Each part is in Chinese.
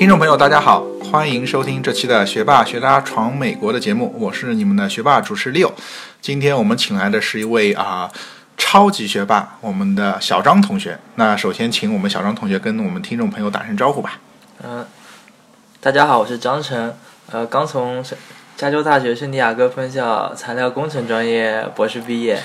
听众朋友，大家好，欢迎收听这期的《学霸学渣闯美国》的节目，我是你们的学霸主持 Leo。今天我们请来的是一位啊超级学霸，我们的小张同学。那首先请我们小张同学跟我们听众朋友打声招呼吧。嗯、大家好，我是张晨，呃，刚从加州大学圣地亚哥分校材料工程专业博士毕业。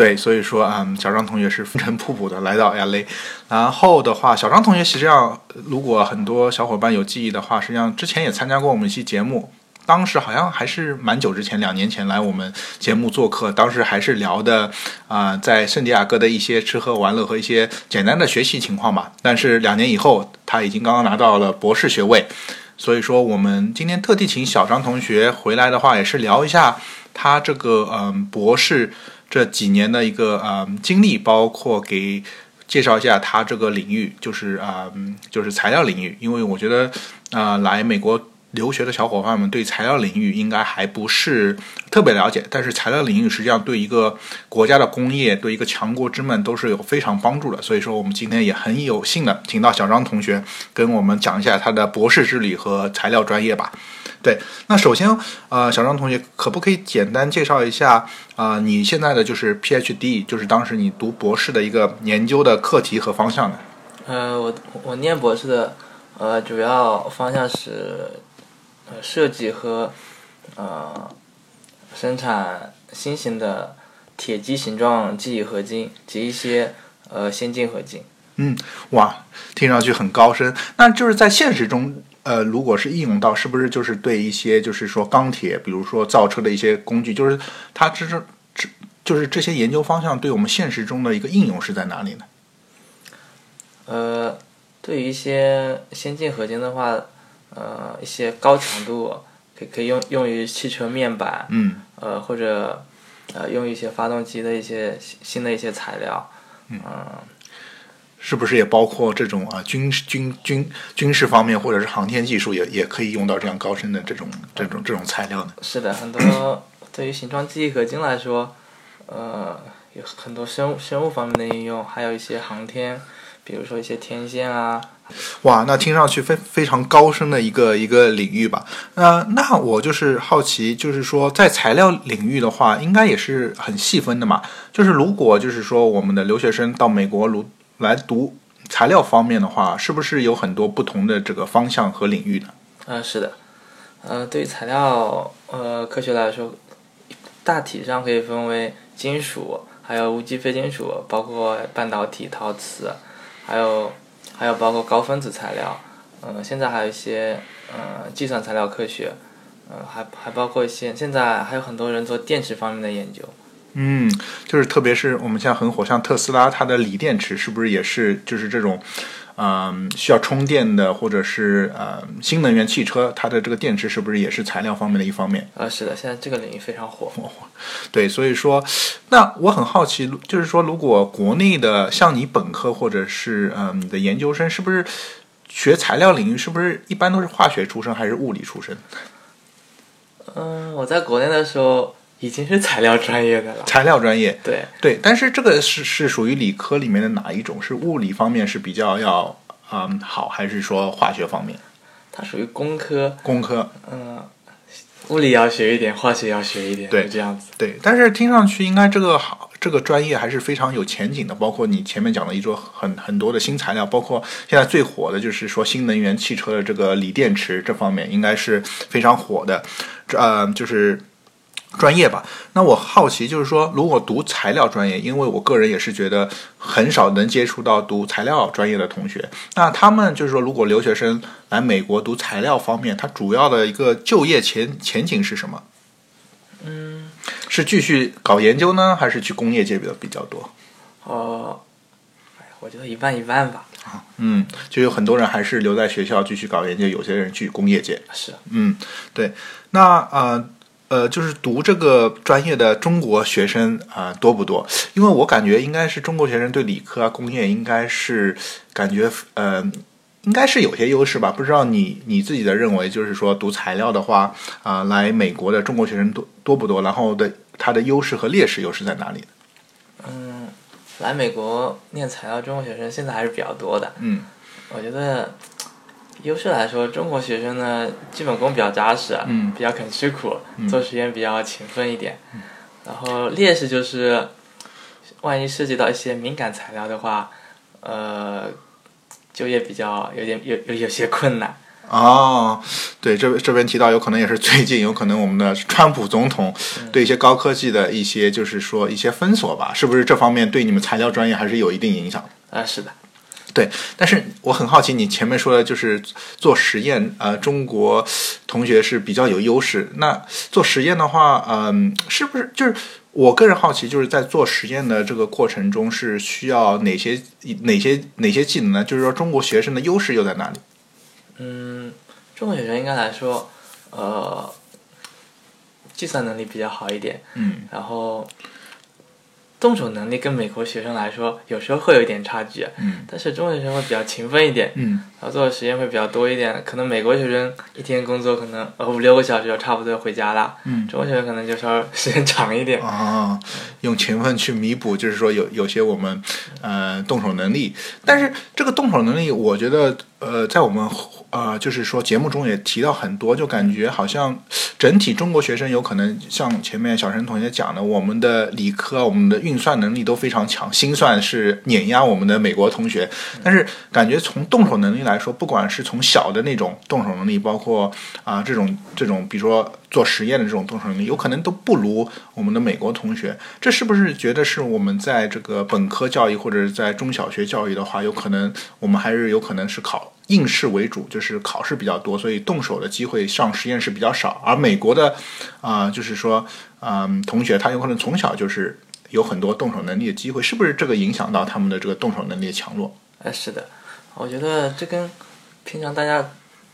对，所以说啊、嗯，小张同学是风尘仆仆的来到 LA，然后的话，小张同学实际上，如果很多小伙伴有记忆的话，实际上之前也参加过我们一期节目，当时好像还是蛮久之前，两年前来我们节目做客，当时还是聊的啊、在圣地亚哥的一些吃喝玩乐和一些简单的学习情况吧。但是两年以后，他已经刚刚拿到了博士学位，所以说我们今天特地请小张同学回来的话，也是聊一下他这个嗯博士。这几年的一个呃经历，包括给介绍一下他这个领域，就是啊、就是材料领域，因为我觉得啊、呃来美国留学的小伙伴们对材料领域应该还不是特别了解，但是材料领域实际上对一个国家的工业，对一个强国之梦都是有非常帮助的。所以说，我们今天也很有幸的请到小张同学跟我们讲一下他的博士之旅和材料专业吧。对，那首先，呃，小张同学可不可以简单介绍一下啊、呃你现在的就是 PhD，就是当时你读博士的一个研究的课题和方向呢？呃，我我念博士的，呃，主要方向是呃设计和呃生产新型的铁基形状记忆合金及一些呃先进合金。嗯，哇，听上去很高深。那就是在现实中，呃，如果是应用到，是不是就是对一些就是说钢铁，比如说造车的一些工具，就是它这这这就是这些研究方向对我们现实中的一个应用是在哪里呢？呃，对于一些先进合金的话，呃，一些高强度可以可以用用于汽车面板，嗯。呃，或者呃用一些发动机的一些新新的一些材料，嗯、是不是也包括这种啊军事军军军事方面或者是航天技术也也可以用到这样高深的这种这种这种材料呢？是的，很多对于形状记忆合金来说，呃，有很多生物生物方面的应用，还有一些航天，比如说一些天线啊，哇，那听上去非非常高深的一个一个领域吧。那那我就是好奇，就是说在材料领域的话，应该也是很细分的嘛。就是如果就是说我们的留学生到美国如来读材料方面的话，是不是有很多不同的这个方向和领域呢？呃，是的，呃，对于材料呃科学来说，大体上可以分为金属，还有无机非金属，包括半导体、陶瓷，还有还有包括高分子材料，嗯，现在还有一些呃计算材料科学，嗯，还还包括一些现在还有很多人做电池方面的研究。嗯，就是特别是我们现在很火，像特斯拉，它的锂电池是不是也是就是这种，嗯、需要充电的，或者是呃新能源汽车，它的这个电池是不是也是材料方面的一方面？啊，是的，现在这个领域非常火。对，所以说，那我很好奇，就是说，如果国内的像你本科或者是嗯、呃你的研究生，是不是学材料领域，是不是一般都是化学出身还是物理出身？嗯，我在国内的时候已经是材料专业的了。材料专业，对，对，但是这个是是属于理科里面的哪一种？是物理方面是比较要嗯好，还是说化学方面？它属于工科，工科嗯，物理要学一点，化学要学一点，对就这样子。对，但是听上去应该这个好，这个专业还是非常有前景的。包括你前面讲的一桌很很多的新材料，包括现在最火的就是说新能源汽车的这个锂电池这方面，应该是非常火的，这呃就是专业吧。那我好奇就是说，如果读材料专业，因为我个人也是觉得很少能接触到读材料专业的同学，那他们就是说，如果留学生来美国读材料方面，他主要的一个就业前前景是什么？嗯，是继续搞研究呢，还是去工业界比较比较多？哦，哎，我觉得一半一半吧。嗯，就有很多人还是留在学校继续搞研究，有些人去工业界。是，嗯，对。那呃呃，就是读这个专业的中国学生啊、呃多不多？因为我感觉应该是中国学生对理科啊、工业应该是感觉呃。应该是有些优势吧，不知道你你自己的认为，就是说读材料的话，啊、来美国的中国学生多多不多？然后的它的优势和劣势又是在哪里？嗯，来美国念材料中国学生现在还是比较多的。嗯我觉得优势来说，中国学生呢基本功比较扎实，嗯比较肯吃苦，嗯做实验比较勤奋一点。然后劣势就是，万一涉及到一些敏感材料的话，呃，就业比较有点有有有些困难。哦，对，这这边提到有可能也是最近有可能我们的川普总统对一些高科技的一些就是说一些封锁吧，是不是这方面对你们材料专业还是有一定影响的？啊、是的，对，但是我很好奇，你前面说的就是做实验，呃，中国同学是比较有优势。那做实验的话，嗯、是不是就是我个人好奇，就是在做实验的这个过程中是需要哪些哪些哪些技能呢？就是说中国学生的优势又在哪里？嗯，中国学生应该来说，呃，计算能力比较好一点，嗯然后动手能力跟美国学生来说，有时候会有一点差距，嗯但是中国学生会比较勤奋一点，嗯然后做的时间会比较多一点。可能美国学生一天工作可能呃五六个小时就差不多回家了，嗯中国学生可能就稍微时间长一点。啊，用勤奋去弥补，就是说有有些我们呃动手能力，但是这个动手能力，我觉得呃在我们呃就是说节目中也提到很多，就感觉好像整体中国学生有可能像前面小陈同学讲的，我们的理科、我们的运算能力都非常强，心算是碾压我们的美国同学，但是感觉从动手能力来说，不管是从小的那种动手能力，包括啊、这种这种，比如说做实验的这种动手能力，有可能都不如我们的美国同学。这是不是觉得是我们在这个本科教育或者是在中小学教育的话，有可能我们还是有可能是考应试为主，就是考试比较多，所以动手的机会上实验室比较少。而美国的啊、就是说嗯、同学他有可能从小就是有很多动手能力的机会，是不是这个影响到他们的这个动手能力的强弱？哎，是的，我觉得这跟平常大家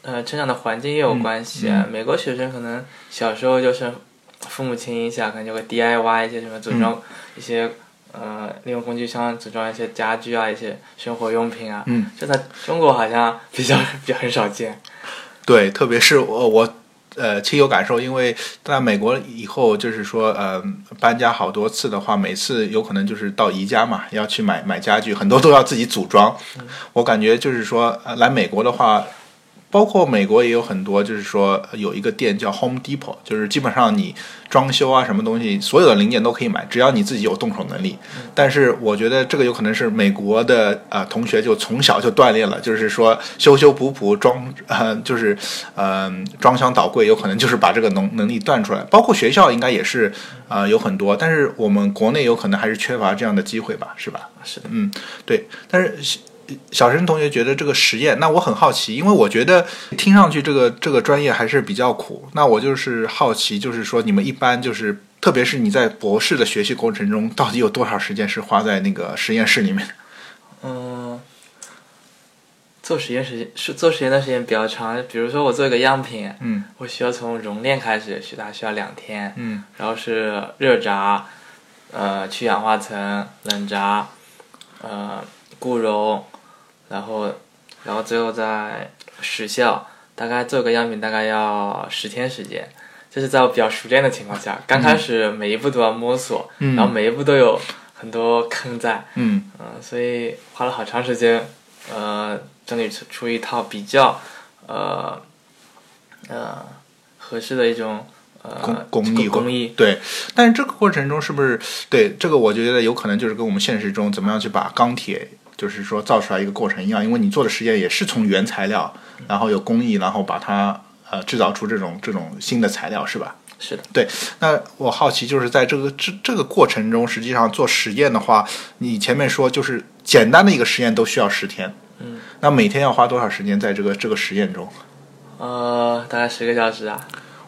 呃成长的环境也有关系。嗯美国学生可能小时候就是父母亲影响，可能就会 DIY 一些什么组嗯装一些、呃利用工具箱组装一些家具啊，一些生活用品啊。嗯，这在中国好像比较 比较很少见。对，特别是我我呃亲有感受，因为在美国以后，就是说呃搬家好多次的话，每次有可能就是到宜家嘛，要去买买家具，很多都要自己组装。我感觉就是说、呃、来美国的话。包括美国也有很多，就是说有一个店叫 Home Depot，就是基本上你装修啊什么东西，所有的零件都可以买，只要你自己有动手能力。但是我觉得这个有可能是美国的呃同学就从小就锻炼了，就是说修修补补装呃就是呃装箱倒柜，有可能就是把这个能能力锻出来。包括学校应该也是呃有很多，但是我们国内有可能还是缺乏这样的机会吧，是吧？是的，嗯，对，但是小小陈同学觉得这个实验，那我很好奇，因为我觉得听上去这个这个专业还是比较苦。那我就是好奇，就是说你们一般就是，特别是你在博士的学习过程中，到底有多少时间是花在那个实验室里面？嗯，做实验时间是做实验的时间比较长，比如说我做一个样品，嗯我需要从熔炼开始，需大需要两天，嗯然后是热轧，呃，去氧化层、冷轧，呃，固溶，然后，然后最后在实效，大概做个样品大概要十天时间。这是在我比较熟练的情况下，刚开始每一步都要摸索，嗯然后每一步都有很多坑在，嗯嗯、所以花了好长时间，呃，整理出出一套比较，呃，呃，合适的一种呃工工艺工艺。对，但是这个过程中是不是对这个？我觉得有可能就是跟我们现实中怎么样去把钢铁，就是说造出来一个过程一样，因为你做的实验也是从原材料，然后有工艺，然后把它呃制造出这种这种新的材料，是吧？是的，对那我好奇，就是在这个这这个过程中，实际上做实验的话，你前面说就是简单的一个实验都需要十天，嗯，那每天要花多少时间在这个这个实验中？呃，大概十个小时啊。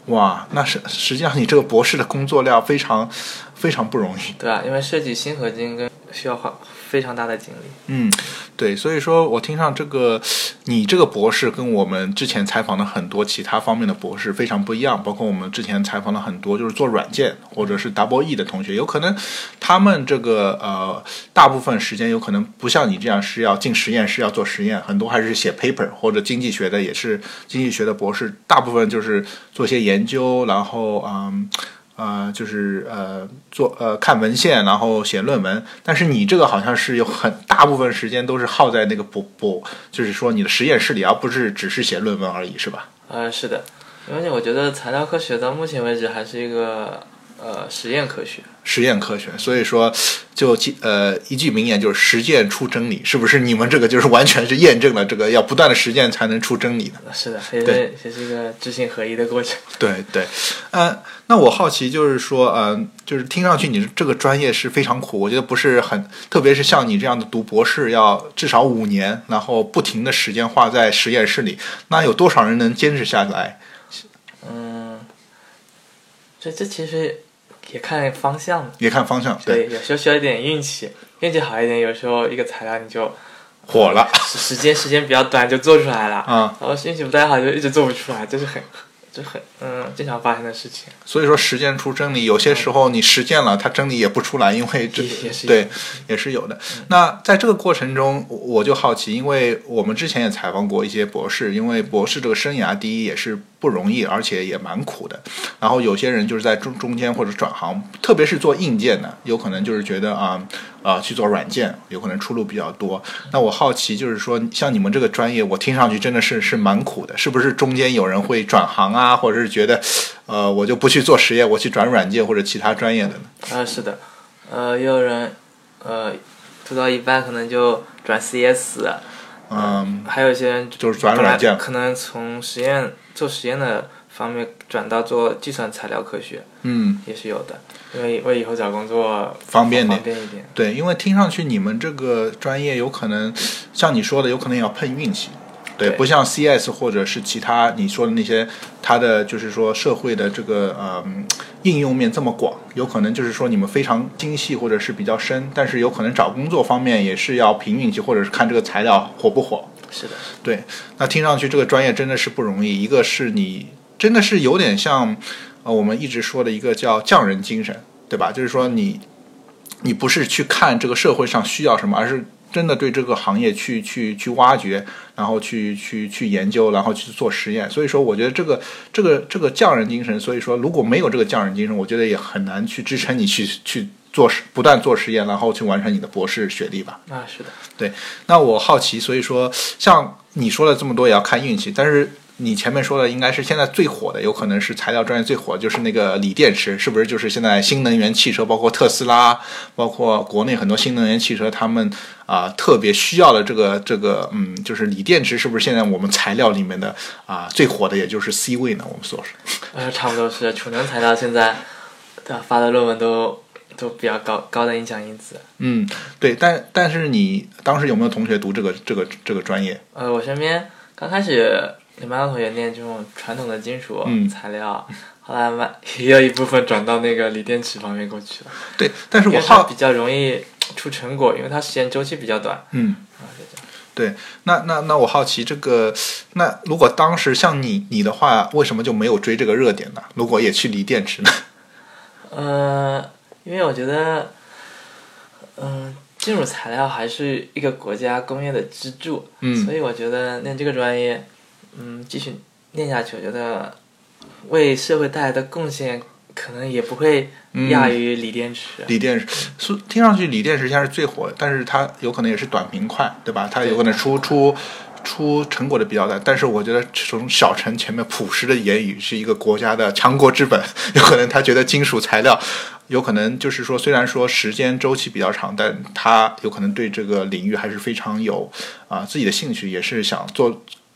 哇，那是实际上你这个博士的工作量非常非常不容易。对啊，因为设计新合金跟需要花非常大的精力。嗯，对，所以说我听上这个，你这个博士跟我们之前采访的很多其他方面的博士非常不一样，包括我们之前采访了很多就是做软件或者是 Double E 的同学，有可能他们这个呃大部分时间有可能不像你这样是要进实验室要做实验，很多还是写 paper 或者经济学的也是经济学的博士，大部分就是做些研究，然后嗯。呃就是呃做呃看文献，然后写论文。但是你这个好像是有很大部分时间都是耗在那个博博，就是说你的实验室里，而不是只是写论文而已，是吧？呃，是的，因为我觉得材料科学到目前为止还是一个呃实验科学。实验科学，所以说就呃一句名言就是实践出真理，是不是？你们这个就是完全是验证了这个要不断的实践才能出真理的。是的，也是也是一个知行合一的过程。对对，呃，那我好奇就是说，呃，就是听上去你这个专业是非常苦，我觉得不是很，特别是像你这样的读博士要至少五年，然后不停的时间花在实验室里，那有多少人能坚持下来？嗯，这这其实。也看方向，也看方向。对，有时候需要一点运气，运气好一点，有时候一个材料你就火了，时间时间比较短就做出来了。啊，然后运气不太好就一直做不出来，这是很。这很嗯经常发生的事情，所以说实践出真理，有些时候你实践了，它真理也不出来，因为这对也是有的。那在这个过程中，我就好奇，因为我们之前也采访过一些博士，因为博士这个生涯第一也是不容易，而且也蛮苦的。然后有些人就是在中中间或者转行，特别是做硬件的，有可能就是觉得啊。啊，去做软件有可能出路比较多。那我好奇，就是说，像你们这个专业，我听上去真的是是蛮苦的，是不是？中间有人会转行啊，或者是觉得，呃，我就不去做实验，我去转软件或者其他专业的呢？啊，是的，呃，也有人，呃，做到一半可能就转 CS，嗯，还有一些人就是转软件，可能从实验做实验的方面转到做计算材料科学，嗯，也是有的。因为为以后找工作方便点，方便一点。对，因为听上去你们这个专业有可能，像你说的，有可能要碰运气。对，不像 CS 或者是其他你说的那些，它的就是说社会的这个呃应用面这么广，有可能就是说你们非常精细或者是比较深，但是有可能找工作方面也是要凭运气，或者是看这个材料火不火。是的。对，那听上去这个专业真的是不容易。一个是你真的是有点像。呃，我们一直说的一个叫匠人精神，对吧？就是说你，你不是去看这个社会上需要什么，而是真的对这个行业去去去挖掘，然后去去去研究，然后去做实验。所以说，我觉得这个这个这个匠人精神，所以说如果没有这个匠人精神，我觉得也很难去支撑你去去做实，不断做实验，然后去完成你的博士学历吧。啊，是的，对。那我好奇，所以说像你说了这么多，也要看运气，但是。你前面说的应该是现在最火的，有可能是材料专业最火，就是那个锂电池，是不是？就是现在新能源汽车，包括特斯拉，包括国内很多新能源汽车，他们啊特别需要的这个这个，嗯，就是锂电池，是不是现在我们材料里面的啊最火的，也就是 C 位呢？我们所说，呃，差不多是储能材料，现在的发的论文都都比较高高的影响因子。嗯，对，但但是你当时有没有同学读这个这个这个专业？呃，我身边刚开始。你们同学念这种传统的金属材料，后来慢 也有一部分转到那个锂电池方面过去了。对，但是我好比较容易出成果，因为它时间周期比较短。嗯，对，那那那我好奇这个，那如果当时像你你的话，为什么就没有追这个热点呢？如果也去锂电池呢？呃，因为我觉得，嗯，金属材料还是一个国家工业的支柱，嗯，所以我觉得念这个专业。嗯，继续念下去，我觉得为社会带来的贡献可能也不会亚于锂电池。锂电池，是听上去锂电池现在是最火的，但是它有可能也是短平快，对吧？它有可能出出出成果的比较大。但是我觉得从小陈前面朴实的言语是一个国家的强国之本，有可能他觉得金属材料有可能就是说，虽然说时间周期比较长，但他有可能对这个领域还是非常有啊自己的兴趣，也是想做。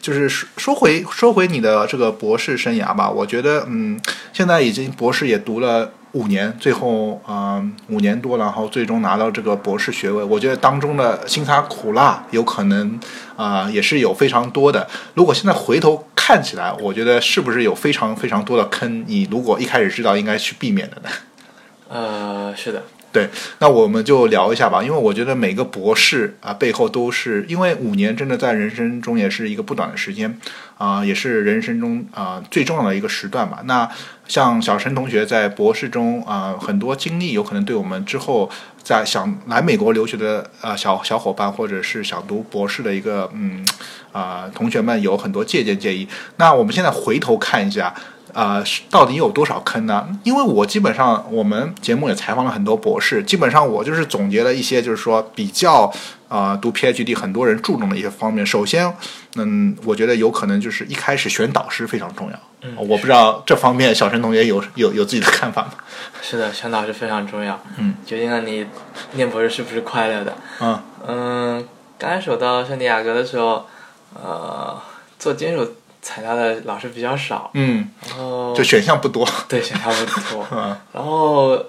就是说说回说回你的这个博士生涯吧，我觉得嗯，现在已经博士也读了五年，最后嗯五年多，然后最终拿到这个博士学位。我觉得当中的辛酸苦辣有可能啊、也是有非常多的。如果现在回头看起来，我觉得是不是有非常非常多的坑？你如果一开始知道，应该去避免的呢？呃，是的，对，那我们就聊一下吧，因为我觉得每个博士啊、背后都是因为五年真的在人生中也是一个不短的时间啊、也是人生中啊、最重要的一个时段吧。那像小陈同学在博士中啊、很多经历，有可能对我们之后在想来美国留学的呃小小伙伴，或者是想读博士的一个嗯啊、同学们有很多借鉴建议。那我们现在回头看一下。呃，到底有多少坑呢？因为我基本上我们节目也采访了很多博士，基本上我就是总结了一些，就是说比较呃读 PhD 很多人注重的一些方面。首先，嗯，我觉得有可能就是一开始选导师非常重要。嗯我不知道这方面小陈同学有有有自己的看法吗？是的，选导师非常重要，嗯，决定了你念博士是不是快乐的。嗯嗯，刚开始我到圣地亚哥的时候，呃，做金属材料的老师比较少，嗯，然后就选项不多。对选项不多，嗯然后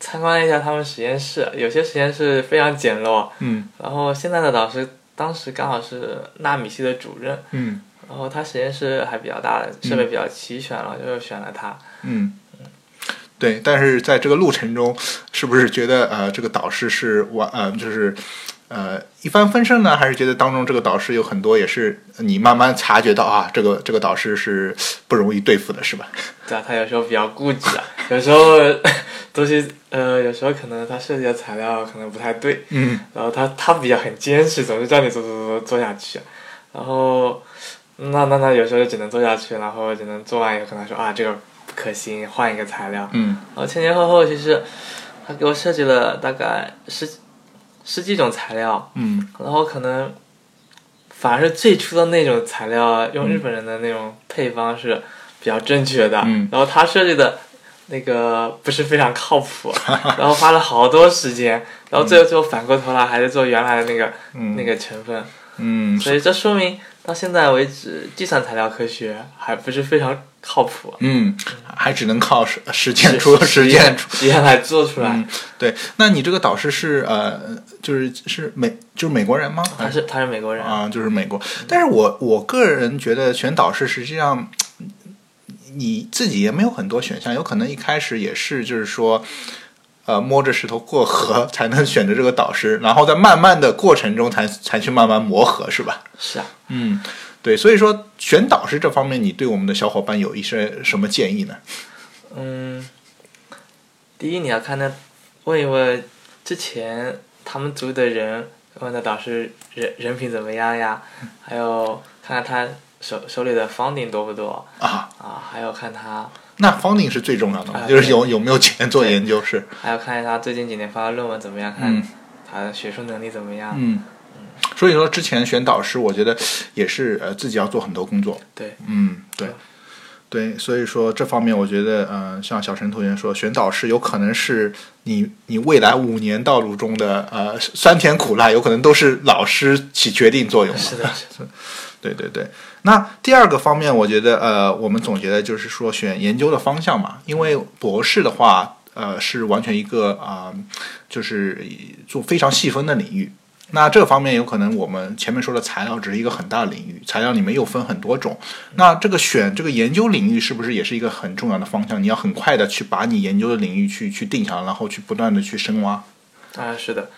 参观了一下他们实验室，有些实验室非常简陋，嗯然后现在的导师当时刚好是纳米系的主任，嗯然后他实验室还比较大，设备比较齐全了，就选了他。嗯，对。但是在这个路程中，是不是觉得呃这个导师是完呃就是呃一帆风顺呢？还是觉得当中这个导师有很多也是你慢慢察觉到啊，这个这个导师是不容易对付的，是吧？对啊，他有时候比较固执啊，有时候东西呃，有时候可能他设计的材料可能不太对，嗯然后他他比较很坚持，总是叫你做做做做下去，然后那那那有时候就只能做下去，然后只能做完以后可能说啊这个不可行，换一个材料，嗯然后前前后后其实他给我设计了大概十十几种材料，嗯。然后可能反而是最初的那种材料，用日本人的那种配方是比较正确的，嗯。然后他设计的那个不是非常靠谱，然后花了好多时间，然后最后最后反过头来还是做原来的那个、嗯。那个成分，嗯所以这说明到现在为止，计算材料科学还不是非常靠谱，嗯，还只能靠实实践出实践验出。实验来做出来。嗯，对。那你这个导师是呃，就是是美就是美国人吗？他是他是美国人，啊，就是美国。但是我我个人觉得选导师实际上你自己也没有很多选项，有可能一开始也是就是说。呃，摸着石头过河才能选择这个导师，然后在慢慢的过程中才才去慢慢磨合，是吧？是啊，嗯，对，所以说选导师这方面，你对我们的小伙伴有一些什么建议呢？嗯，第一你要看他问一问之前他们组的人，问的导师人人品怎么样呀，还有看看他手手里的 funding 多不多？啊，啊，还有看他，那 funding 是最重要的嘛，啊就是有有没有钱做研究是，还要看一下他最近几年发的论文怎么样，看嗯。他的学术能力怎么样。嗯，所以说之前选导师，我觉得也是呃自己要做很多工作，对，嗯，对。对，所以说这方面，我觉得，嗯、像小陈同学说，选导师有可能是你你未来五年道路中的呃酸甜苦辣，有可能都是老师起决定作用的。是的，是的。对 对对。那第二个方面，我觉得呃，我们总结的就是说选研究的方向嘛，因为博士的话，呃，是完全一个啊、就是做非常细分的领域。那这方面有可能我们前面说的材料只是一个很大的领域，材料里面又分很多种。那这个选这个研究领域是不是也是一个很重要的方向？你要很快的去把你研究的领域去去定下来，然后去不断的去深挖。啊，是的，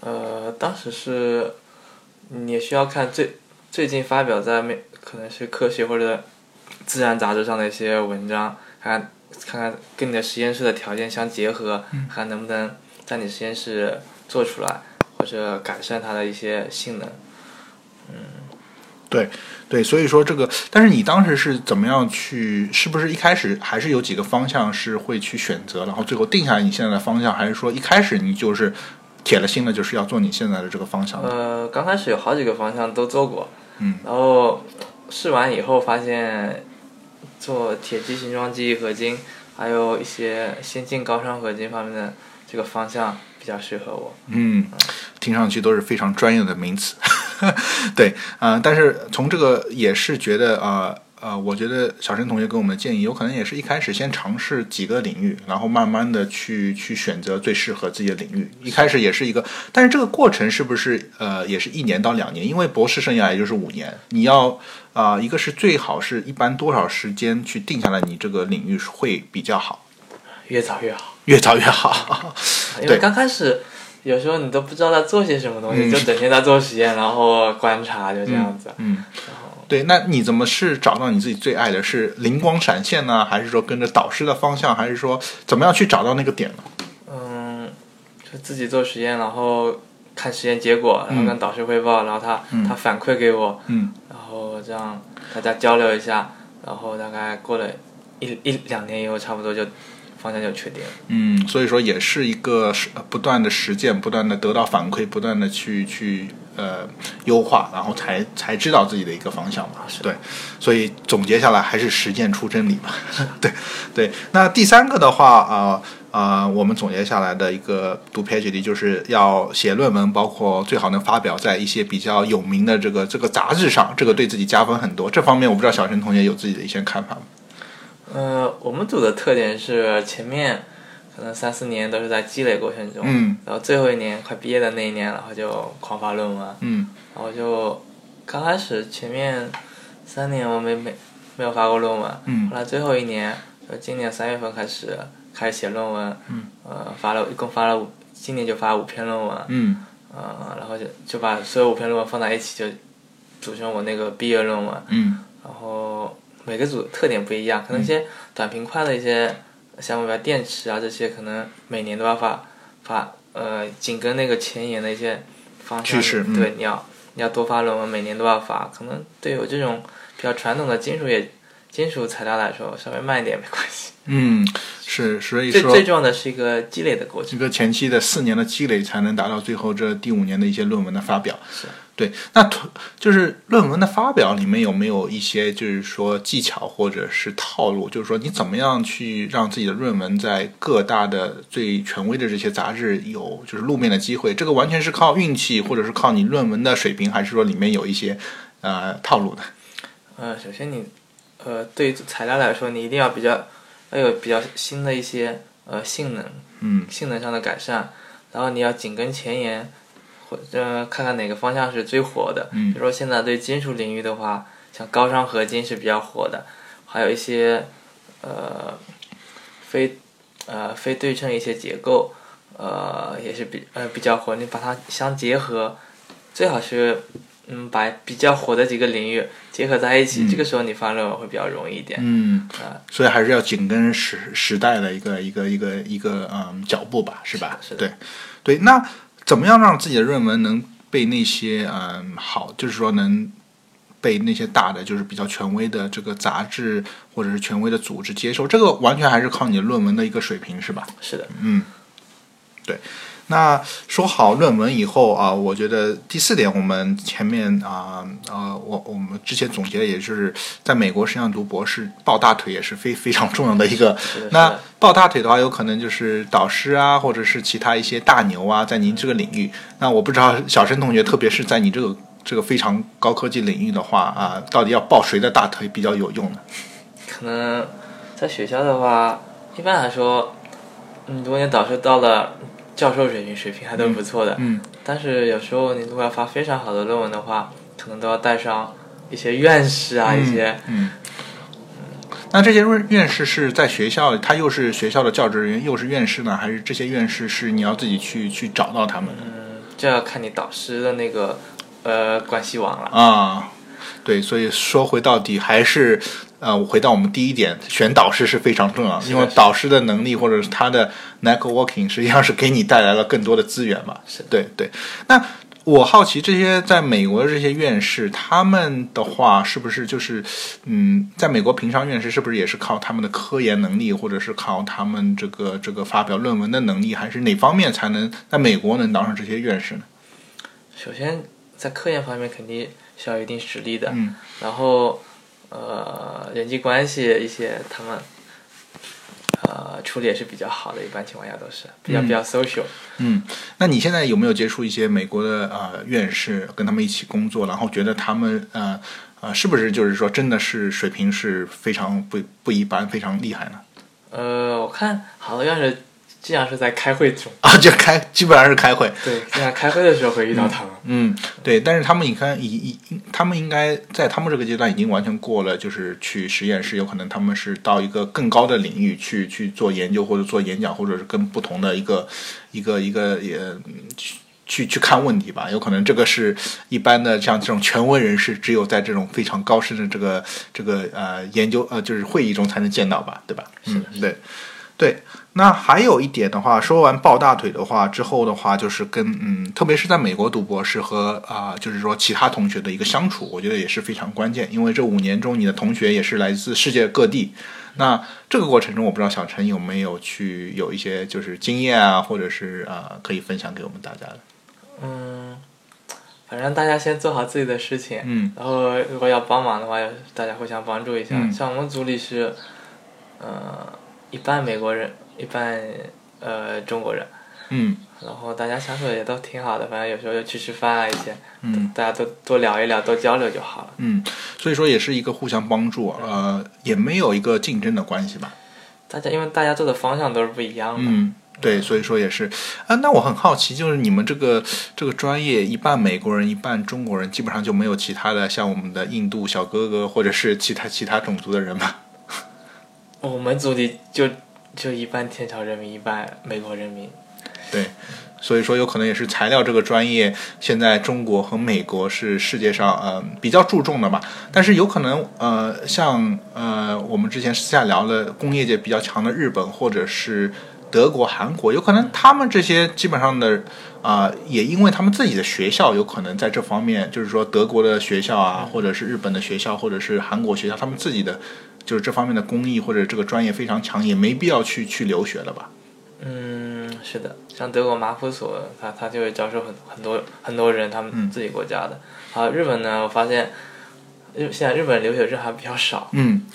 呃，当时是你也需要看最最近发表在美可能是科学或者自然杂志上的一些文章，看看看跟你的实验室的条件相结合，看能不能在你实验室做出来，或者改善它的一些性能。嗯对对，所以说这个，但是你当时是怎么样去？是不是一开始还是有几个方向是会去选择，然后最后定下来你现在的方向，还是说一开始你就是铁了心的就是要做你现在的这个方向？呃，刚开始有好几个方向都做过，嗯，然后试完以后发现，做铁基形状记忆合金，还有一些先进高熵合金方面的这个方向比较适合我。嗯，听上去都是非常专业的名词。对，嗯、但是从这个也是觉得啊。呃呃，我觉得小陈同学给我们的建议，有可能也是一开始先尝试几个领域，然后慢慢的去去选择最适合自己的领域。一开始也是一个，但是这个过程是不是呃也是一年到两年？因为博士生涯也就是五年，你要啊、一个是最好是一般多少时间去定下来你这个领域会比较好，越早越好。越早越好。对 因为刚开始有时候你都不知道在做些什么东西，嗯就整天在做实验，然后观察，就这样子。嗯，对，那你怎么是找到你自己最爱的？是灵光闪现呢，还是说跟着导师的方向，还是说怎么样去找到那个点呢？嗯，就自己做实验，然后看实验结果，然后跟导师汇报，然后他、嗯他反馈给我，嗯然后这样大家交流一下，然后大概过了一一两年以后，差不多就方向就确定了。嗯，所以说也是一个是不断的实践，不断的得到反馈，不断的去去呃优化，然后才才知道自己的一个方向嘛。对，所以总结下来还是实践出真理嘛。对对。那第三个的话啊。呃我们总结下来的一个读 PhD 就是要写论文，包括最好能发表在一些比较有名的这个这个杂志上，这个对自己加分很多。这方面我不知道小陈同学有自己的一些看法吗？呃，我们组的特点是前面可能三四年都是在积累过程中，嗯然后最后一年快毕业的那一年，然后就狂发论文，嗯然后就刚开始前面三年我没没没有发过论文，嗯后来最后一年，呃，今年三月份开始开始写论文，嗯，呃，发了一共发了五，今年就发了五篇论文，嗯。呃，然后就就把所有五篇论文放在一起，就组成我那个毕业论文，嗯。然后每个组特点不一样，可能一些短平快的一些项目，比如电池啊这些，可能每年都要发发呃紧跟那个前沿的一些方向，趋势嗯对，你要你要多发论文，每年都要发。可能对我这种比较传统的金属业金属材料来说，稍微慢一点没关系。嗯，是，所以最说最重要的是一个积累的过程。一个前期的四年的积累，才能达到最后这第五年的一些论文的发表。是对，那图就是论文的发表里面有没有一些就是说技巧或者是套路？就是说你怎么样去让自己的论文在各大的最权威的这些杂志有就是露面的机会？这个完全是靠运气，或者是靠你论文的水平，还是说里面有一些呃套路的？呃，首先你呃对于材料来说，你一定要比较要有比较新的一些呃性能，嗯性能上的改善，然后你要紧跟前沿，或呃看看哪个方向是最火的。嗯比如说现在对金属领域的话，像高熵合金是比较火的，还有一些呃非呃非对称一些结构，呃也是比呃比较火。你把它相结合，最好是嗯把比较火的几个领域结合在一起，嗯这个时候你发论文会比较容易一点。嗯啊，所以还是要紧跟时时代的一个一个一个一个嗯脚步吧，是吧？对对。那怎么样让自己的论文能被那些嗯好，就是说能被那些大的，就是比较权威的这个杂志或者是权威的组织接受？这个完全还是靠你的论文的一个水平，是吧？是的，嗯，对。那说好论文以后啊，我觉得第四点，我们前面啊呃，我我们之前总结的也就是，在美国实际上读博士抱大腿也是非非常重要的一个。那。抱大腿的话，有可能就是导师啊，或者是其他一些大牛啊，在您这个领域。那我不知道小陈同学，特别是在你这个这个非常高科技领域的话啊，到底要抱谁的大腿比较有用呢？可能在学校的话，一般来说，嗯，如果你导师到了教授水平，水平还都不错的。嗯但是有时候你如果要发非常好的论文的话，可能都要带上一些院士啊，一些嗯。那这些院院士是在学校，他又是学校的教职人员，又是院士呢，还是这些院士是你要自己去去找到他们的？嗯，这要看你导师的那个呃关系网了。啊，对，所以说回到底还是，呃，回到我们第一点，选导师是非常重要的，因为导师的能力或者是他的 networking 实际上是给你带来了更多的资源嘛。是对对。那我好奇，这些在美国的这些院士，他们的话是不是就是，嗯，在美国评上院士是不是也是靠他们的科研能力，或者是靠他们这个这个发表论文的能力，还是哪方面才能在美国能当上这些院士呢？首先在科研方面肯定需要一定实力的，嗯然后呃人际关系一些他们呃呃处理也是比较好的，一般情况下都是比较嗯比较 social。嗯，那你现在有没有接触一些美国的呃院士，跟他们一起工作，然后觉得他们呃呃是不是就是说真的是水平是非常不不一般，非常厉害呢？呃，我看好多院士经常是在开会中，啊，就开基本上是开会，对，经常开会的时候会遇到他们。嗯，对，但是他们你看，已已他们应该在他们这个阶段已经完全过了，就是去实验室，有可能他们是到一个更高的领域去去做研究或者做演讲，或者是跟不同的一个一个一个也去去去看问题吧。有可能这个是一般的像这种权威人士，只有在这种非常高深的这个这个呃研究呃就是会议中才能见到吧，对吧？嗯，对。对，那还有一点的话，说完抱大腿的话之后的话，就是跟嗯，特别是在美国读博士和啊、就是说其他同学的一个相处，我觉得也是非常关键。因为这五年中，你的同学也是来自世界各地。那这个过程中，我不知道小陈有没有去有一些就是经验啊，或者是啊、可以分享给我们大家的。嗯，反正大家先做好自己的事情，嗯然后如果要帮忙的话，大家互相帮助一下。嗯像我们组里是，呃，一半美国人，一半呃中国人，嗯然后大家相处也都挺好的。反正有时候就去吃饭啊，一些，嗯大家都多聊一聊，多交流就好了。嗯，所以说也是一个互相帮助，呃，也没有一个竞争的关系吧。大家因为大家做的方向都是不一样的，嗯，对，所以说也是啊。那我很好奇，就是你们这个这个专业，一半美国人，一半中国人，基本上就没有其他的像我们的印度小哥哥或者是其他其他种族的人吗？我们组里就就一半天朝人民，一半美国人民。对，所以说有可能也是材料这个专业，现在中国和美国是世界上呃比较注重的吧。但是有可能呃像呃我们之前私下聊的工业界比较强的日本或者是德国、韩国，有可能他们这些基本上的啊、也因为他们自己的学校有可能在这方面，就是说德国的学校啊，或者是日本的学校，或者是韩国学校，他们自己的就是这方面的工艺或者这个专业非常强，也没必要去去留学了吧。嗯，是的，像德国马普所，他他就会招收很很多很多人，他嗯们自己国家的。好，日本呢，我发现日现在日本留学生还比较少。嗯，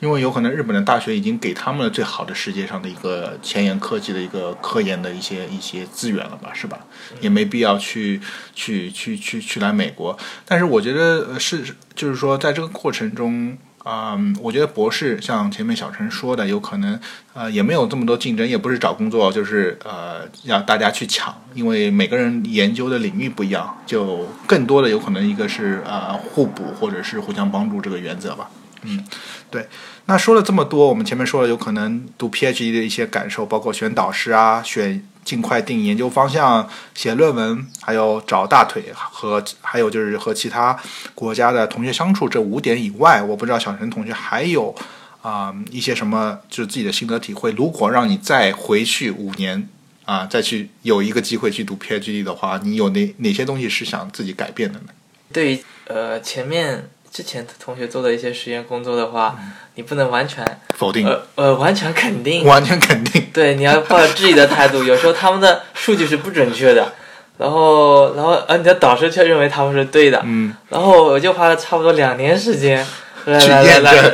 因为有可能日本的大学已经给他们了最好的世界上的一个前沿科技的一个科研的一些一些资源了吧，是吧？也没必要去去去去去来美国。但是我觉得呃是就是说，在这个过程中。啊、我觉得博士像前面小陈说的，有可能呃也没有这么多竞争，也不是找工作，就是呃要大家去抢，因为每个人研究的领域不一样，就更多的有可能一个是呃互补或者是互相帮助这个原则吧。嗯，对。那说了这么多，我们前面说了有可能读 PhD 的一些感受，包括选导师啊，选尽快定研究方向、写论文，还有找大腿和还有就是和其他国家的同学相处这五点以外，我不知道小陈同学还有啊、一些什么就是自己的心得体会。如果让你再回去五年啊、再去有一个机会去读 PhD 的话，你有哪哪些东西是想自己改变的呢？对于呃前面之前同学做的一些实验工作的话，嗯。你不能完全否定，呃呃完全肯定，完全肯定。对，你要抱着质疑的态度。有时候他们的数据是不准确的，然后然后呃你的导师却认为他们是对的，嗯，然后我就花了差不多两年时间来去来来来验证，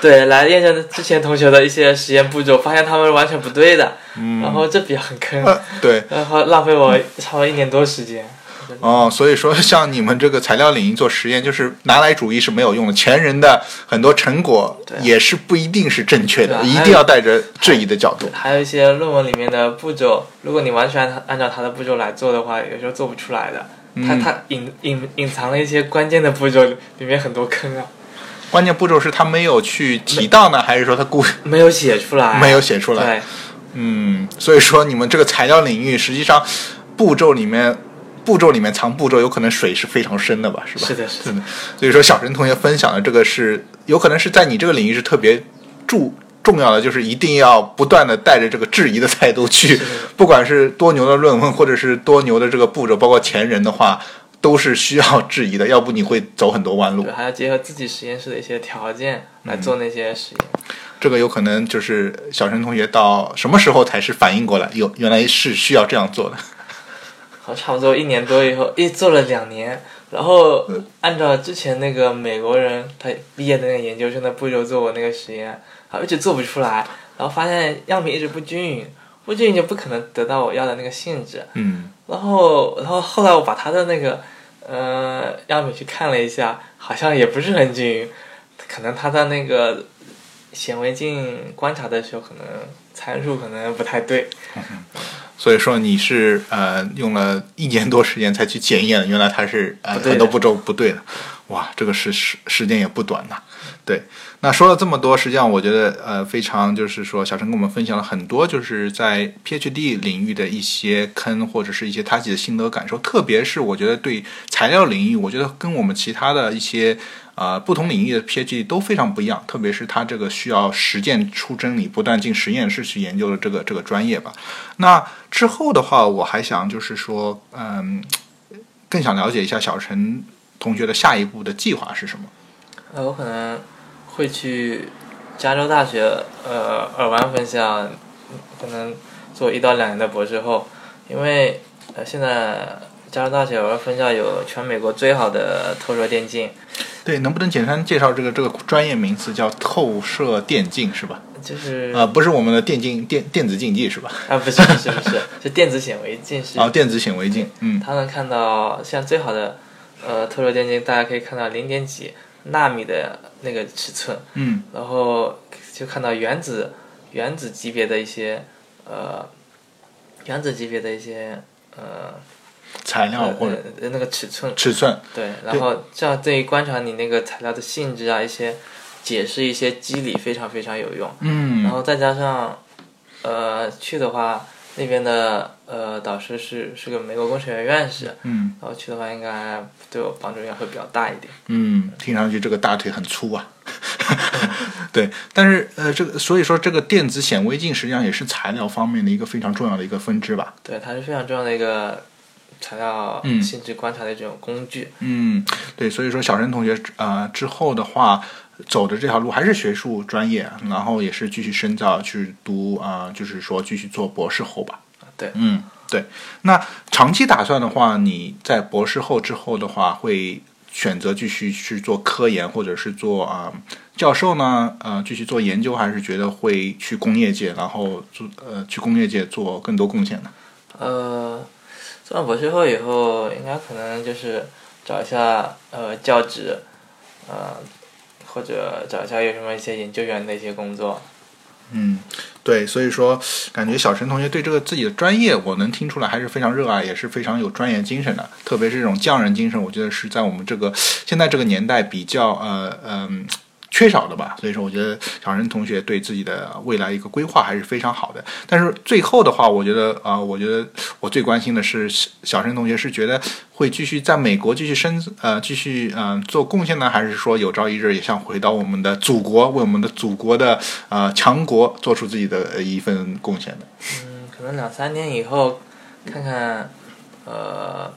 对，来验证之前同学的一些实验步骤，发现他们是完全不对的，嗯。然后这比较很坑，呃，对，然后浪费我差不多一年多时间。哦，所以说 像你们这个材料领域做实验，就是拿来主义是没有用的，前人的很多成果也是不一定是正确的，一定要带着质疑的角度。还有一些论文里面的步骤，如果你完全按按照他的步骤来做的话，有时候做不出来的。他嗯他隐隐隐藏了一些关键的步骤，里面很多坑啊，关键步骤是他没有去提到呢，还是说他故没有写出来，没有写出来？对，嗯，所以说你们这个材料领域实际上步骤里面。步骤里面藏步骤，有可能水是非常深的吧，是吧？是的是的。所以说，小陈同学分享的这个是有可能是在你这个领域是特别注重要的，就是一定要不断的带着这个质疑的态度去，不管是多牛的论文，或者是多牛的这个步骤，包括前人的话，都是需要质疑的，要不你会走很多弯路对，。还要结合自己实验室的一些条件来做那些实验。这个有可能就是小陈同学到什么时候才是反应过来，有原来是需要这样做的。好，差不多一年多以后，一做了两年，然后按照之前那个美国人他毕业的那个研究生的步骤做我那个实验，啊，一直做不出来。然后发现样品一直不均匀，不均匀就不可能得到我要的那个性质。嗯然后，然后后来我把他的那个呃样品去看了一下，好像也不是很均匀，可能他的那个显微镜观察的时候，可能参数可能不太对。所以说你是呃用了一年多时间才去检验，原来它是呃很多步骤不对的，哇，这个时时时间也不短呐。对，那说了这么多，实际上我觉得呃非常就是说，小陈跟我们分享了很多就是在 PhD 领域的一些坑或者是一些他自己的心得感受，特别是我觉得对材料领域，我觉得跟我们其他的一些。呃，不同领域的 PhD 都非常不一样，特别是他这个需要实践出真理，不断进实验室去研究的这个这个专业吧。那之后的话，我还想就是说，嗯，更想了解一下小陈同学的下一步的计划是什么？呃，我可能会去加州大学呃尔湾分校，可能做一到两年的博士后，因为呃现在加州大学尔湾分校有全美国最好的透射电镜，对，能不能简单介绍这个这个专业名词叫透射电镜是吧？就是呃，不是我们的电竞电电子竞技是吧？啊不是不是不是，是 电子显微镜是啊，电子显微镜，嗯它能看到像最好的呃透射电镜，大家可以看到零点几纳米的那个尺寸，嗯然后就看到原子原子级别的一些呃原子级别的一些呃材料呃或者呃那个尺寸，尺寸，对，然后这样对于观察你那个材料的性质啊，一些解释一些机理非常非常有用。嗯然后再加上呃去的话，那边的呃导师是是个美国工程院院士，嗯然后去的话应该对我帮助应该会比较大一点。嗯，听上去这个大腿很粗啊。对，但是呃，这个所以说这个电子显微镜实际上也是材料方面的一个非常重要的一个分支吧。对，它是非常重要的一个材料嗯性质观察的这种工具。嗯，对，所以说小陈同学呃之后的话，走的这条路还是学术专业，然后也是继续深造去读啊、呃就是说继续做博士后吧。对，嗯，对。那长期打算的话，你在博士后之后的话，会选择继续去做科研，或者是做啊、教授呢？呃，继续做研究，还是觉得会去工业界，然后做呃去工业界做更多贡献呢？呃，做完博士后以后，应该可能就是找一下呃教职，呃，或者找一下有什么一些研究员的一些工作。嗯，对，所以说感觉小陈同学对这个自己的专业，我能听出来还是非常热爱，也是非常有专业精神的。特别是这种匠人精神，我觉得是在我们这个现在这个年代比较呃嗯、缺少的吧。所以说，我觉得小陈同学对自己的未来一个规划还是非常好的。但是最后的话，我觉得啊、我觉得我最关心的是小陈同学是觉得会继续在美国继续生呃继续嗯、做贡献呢，还是说有朝一日也想回到我们的祖国，为我们的祖国的呃强国做出自己的一份贡献呢？嗯，可能两三年以后，看看呃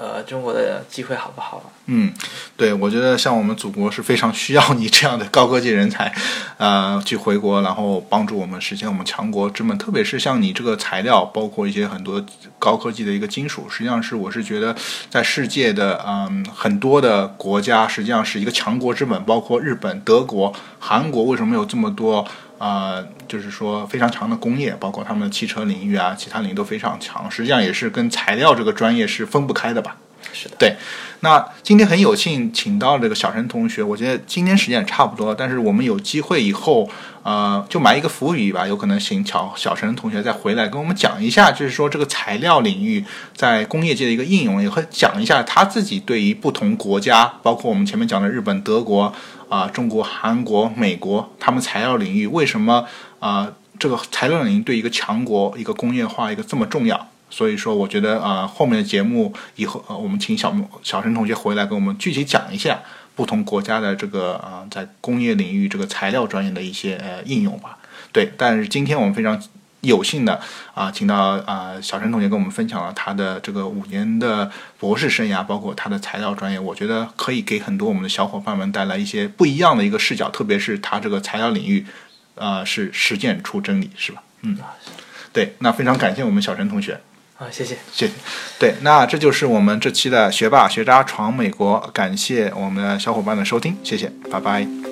呃中国的机会好不好。嗯，对，我觉得像我们祖国是非常需要你这样的高科技人才，呃，去回国，然后帮助我们实现我们强国之梦。特别是像你这个材料，包括一些很多高科技的一个金属，实际上是我是觉得在世界的嗯很多的国家，实际上是一个强国之本，包括日本、德国、韩国，为什么有这么多？呃，就是说非常强的工业，包括他们的汽车领域啊，其他领域都非常强。实际上也是跟材料这个专业是分不开的吧？是的。对，那今天很有幸请到这个小陈同学，我觉得今天时间也差不多了，但是我们有机会以后，呃，就埋一个伏笔吧，有可能请小小陈同学再回来跟我们讲一下，就是说这个材料领域在工业界的一个应用，也会讲一下他自己对于不同国家，包括我们前面讲的日本、德国啊、中国、韩国、美国，他们材料领域为什么啊、这个材料领域对一个强国、一个工业化一个这么重要？所以说，我觉得啊、后面的节目以后，呃，我们请小小陈同学回来跟我们具体讲一下不同国家的这个啊、在工业领域这个材料专业的一些呃应用吧。对，但是今天我们非常有幸的啊、请到啊、小陈同学跟我们分享了他的这个五年的博士生涯，包括他的材料专业，我觉得可以给很多我们的小伙伴们带来一些不一样的一个视角，特别是他这个材料领域，呃，是实践出真理，是吧？嗯，对，那非常感谢我们小陈同学。好，谢谢。谢谢。对，那这就是我们这期的学霸学渣闯美国，感谢我们的小伙伴的收听，谢谢，拜拜。